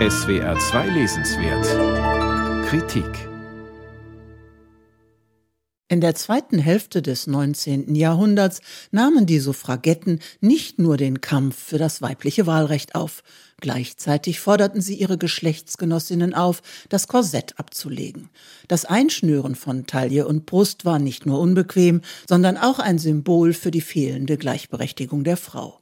SWR 2 Lesenswert Kritik in der zweiten Hälfte des 19. Jahrhunderts nahmen die Suffragetten nicht nur den Kampf für das weibliche Wahlrecht auf, gleichzeitig forderten sie ihre Geschlechtsgenossinnen auf, das Korsett abzulegen. Das Einschnüren von Taille und Brust war nicht nur unbequem, sondern auch ein Symbol für die fehlende Gleichberechtigung der Frau.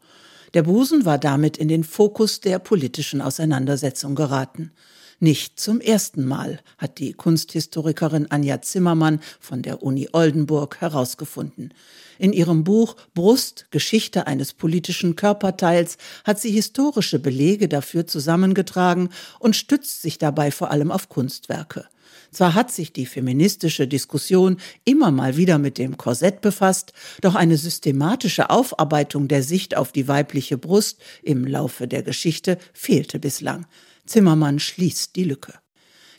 Der Busen war damit in den Fokus der politischen Auseinandersetzung geraten. Nicht zum ersten Mal hat die Kunsthistorikerin Anja Zimmermann von der Uni Oldenburg herausgefunden. In ihrem Buch Brust Geschichte eines politischen Körperteils hat sie historische Belege dafür zusammengetragen und stützt sich dabei vor allem auf Kunstwerke. Zwar hat sich die feministische Diskussion immer mal wieder mit dem Korsett befasst, doch eine systematische Aufarbeitung der Sicht auf die weibliche Brust im Laufe der Geschichte fehlte bislang. Zimmermann schließt die Lücke.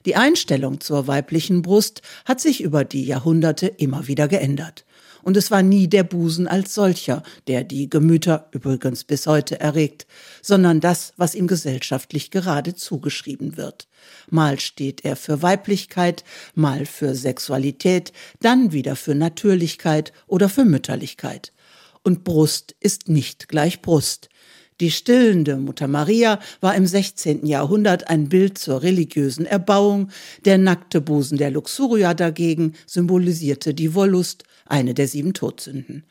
Die Einstellung zur weiblichen Brust hat sich über die Jahrhunderte immer wieder geändert. Und es war nie der Busen als solcher, der die Gemüter übrigens bis heute erregt, sondern das, was ihm gesellschaftlich gerade zugeschrieben wird. Mal steht er für Weiblichkeit, mal für Sexualität, dann wieder für Natürlichkeit oder für Mütterlichkeit. Und Brust ist nicht gleich Brust. Die stillende Mutter Maria war im 16. Jahrhundert ein Bild zur religiösen Erbauung, der nackte Busen der Luxuria dagegen symbolisierte die Wollust, eine der sieben Todsünden.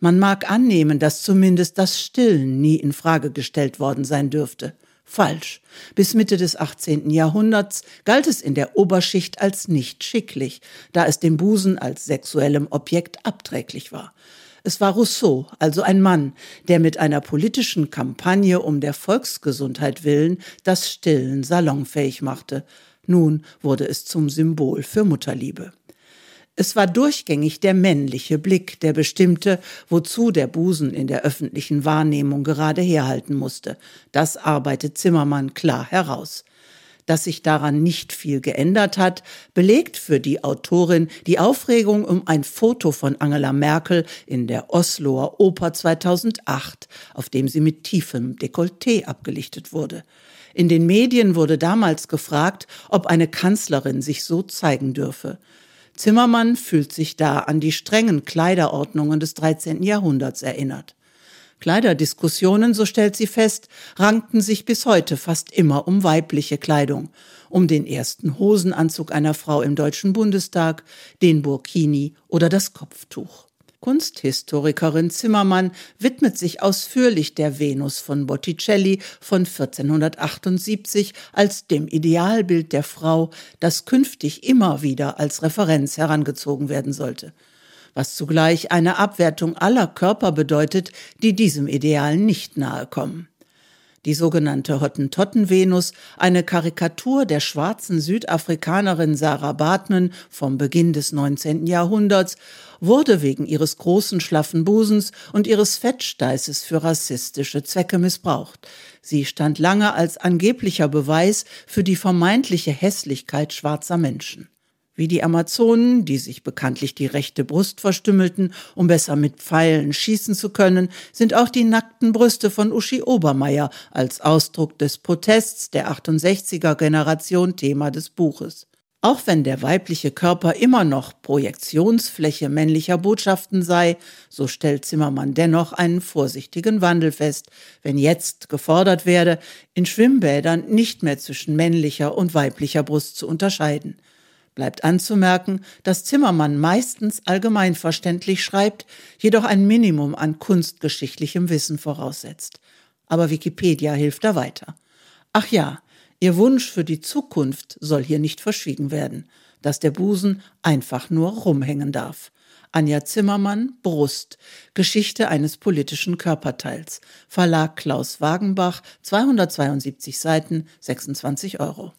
Man mag annehmen, dass zumindest das Stillen nie in Frage gestellt worden sein dürfte. Falsch. Bis Mitte des 18. Jahrhunderts galt es in der Oberschicht als nicht schicklich, da es dem Busen als sexuellem Objekt abträglich war. Es war Rousseau, also ein Mann, der mit einer politischen Kampagne um der Volksgesundheit willen das Stillen salonfähig machte. Nun wurde es zum Symbol für Mutterliebe. Es war durchgängig der männliche Blick, der bestimmte, wozu der Busen in der öffentlichen Wahrnehmung gerade herhalten musste. Das arbeitet Zimmermann klar heraus. Dass sich daran nicht viel geändert hat, belegt für die Autorin die Aufregung um ein Foto von Angela Merkel in der Osloer Oper 2008, auf dem sie mit tiefem Dekolleté abgelichtet wurde. In den Medien wurde damals gefragt, ob eine Kanzlerin sich so zeigen dürfe. Zimmermann fühlt sich da an die strengen Kleiderordnungen des 13. Jahrhunderts erinnert. Kleiderdiskussionen, so stellt sie fest, rankten sich bis heute fast immer um weibliche Kleidung, um den ersten Hosenanzug einer Frau im Deutschen Bundestag, den Burkini oder das Kopftuch. Kunsthistorikerin Zimmermann widmet sich ausführlich der Venus von Botticelli von 1478 als dem Idealbild der Frau, das künftig immer wieder als Referenz herangezogen werden sollte was zugleich eine Abwertung aller Körper bedeutet, die diesem Ideal nicht nahe kommen. Die sogenannte Hottentotten-Venus, eine Karikatur der schwarzen Südafrikanerin Sarah Bartman vom Beginn des 19. Jahrhunderts, wurde wegen ihres großen schlaffen Busens und ihres Fettsteißes für rassistische Zwecke missbraucht. Sie stand lange als angeblicher Beweis für die vermeintliche Hässlichkeit schwarzer Menschen. Wie die Amazonen, die sich bekanntlich die rechte Brust verstümmelten, um besser mit Pfeilen schießen zu können, sind auch die nackten Brüste von Uschi Obermeier als Ausdruck des Protests der 68er Generation Thema des Buches. Auch wenn der weibliche Körper immer noch Projektionsfläche männlicher Botschaften sei, so stellt Zimmermann dennoch einen vorsichtigen Wandel fest, wenn jetzt gefordert werde, in Schwimmbädern nicht mehr zwischen männlicher und weiblicher Brust zu unterscheiden. Bleibt anzumerken, dass Zimmermann meistens allgemeinverständlich schreibt, jedoch ein Minimum an kunstgeschichtlichem Wissen voraussetzt. Aber Wikipedia hilft da weiter. Ach ja, ihr Wunsch für die Zukunft soll hier nicht verschwiegen werden, dass der Busen einfach nur rumhängen darf. Anja Zimmermann, Brust, Geschichte eines politischen Körperteils, Verlag Klaus Wagenbach, 272 Seiten, 26 Euro.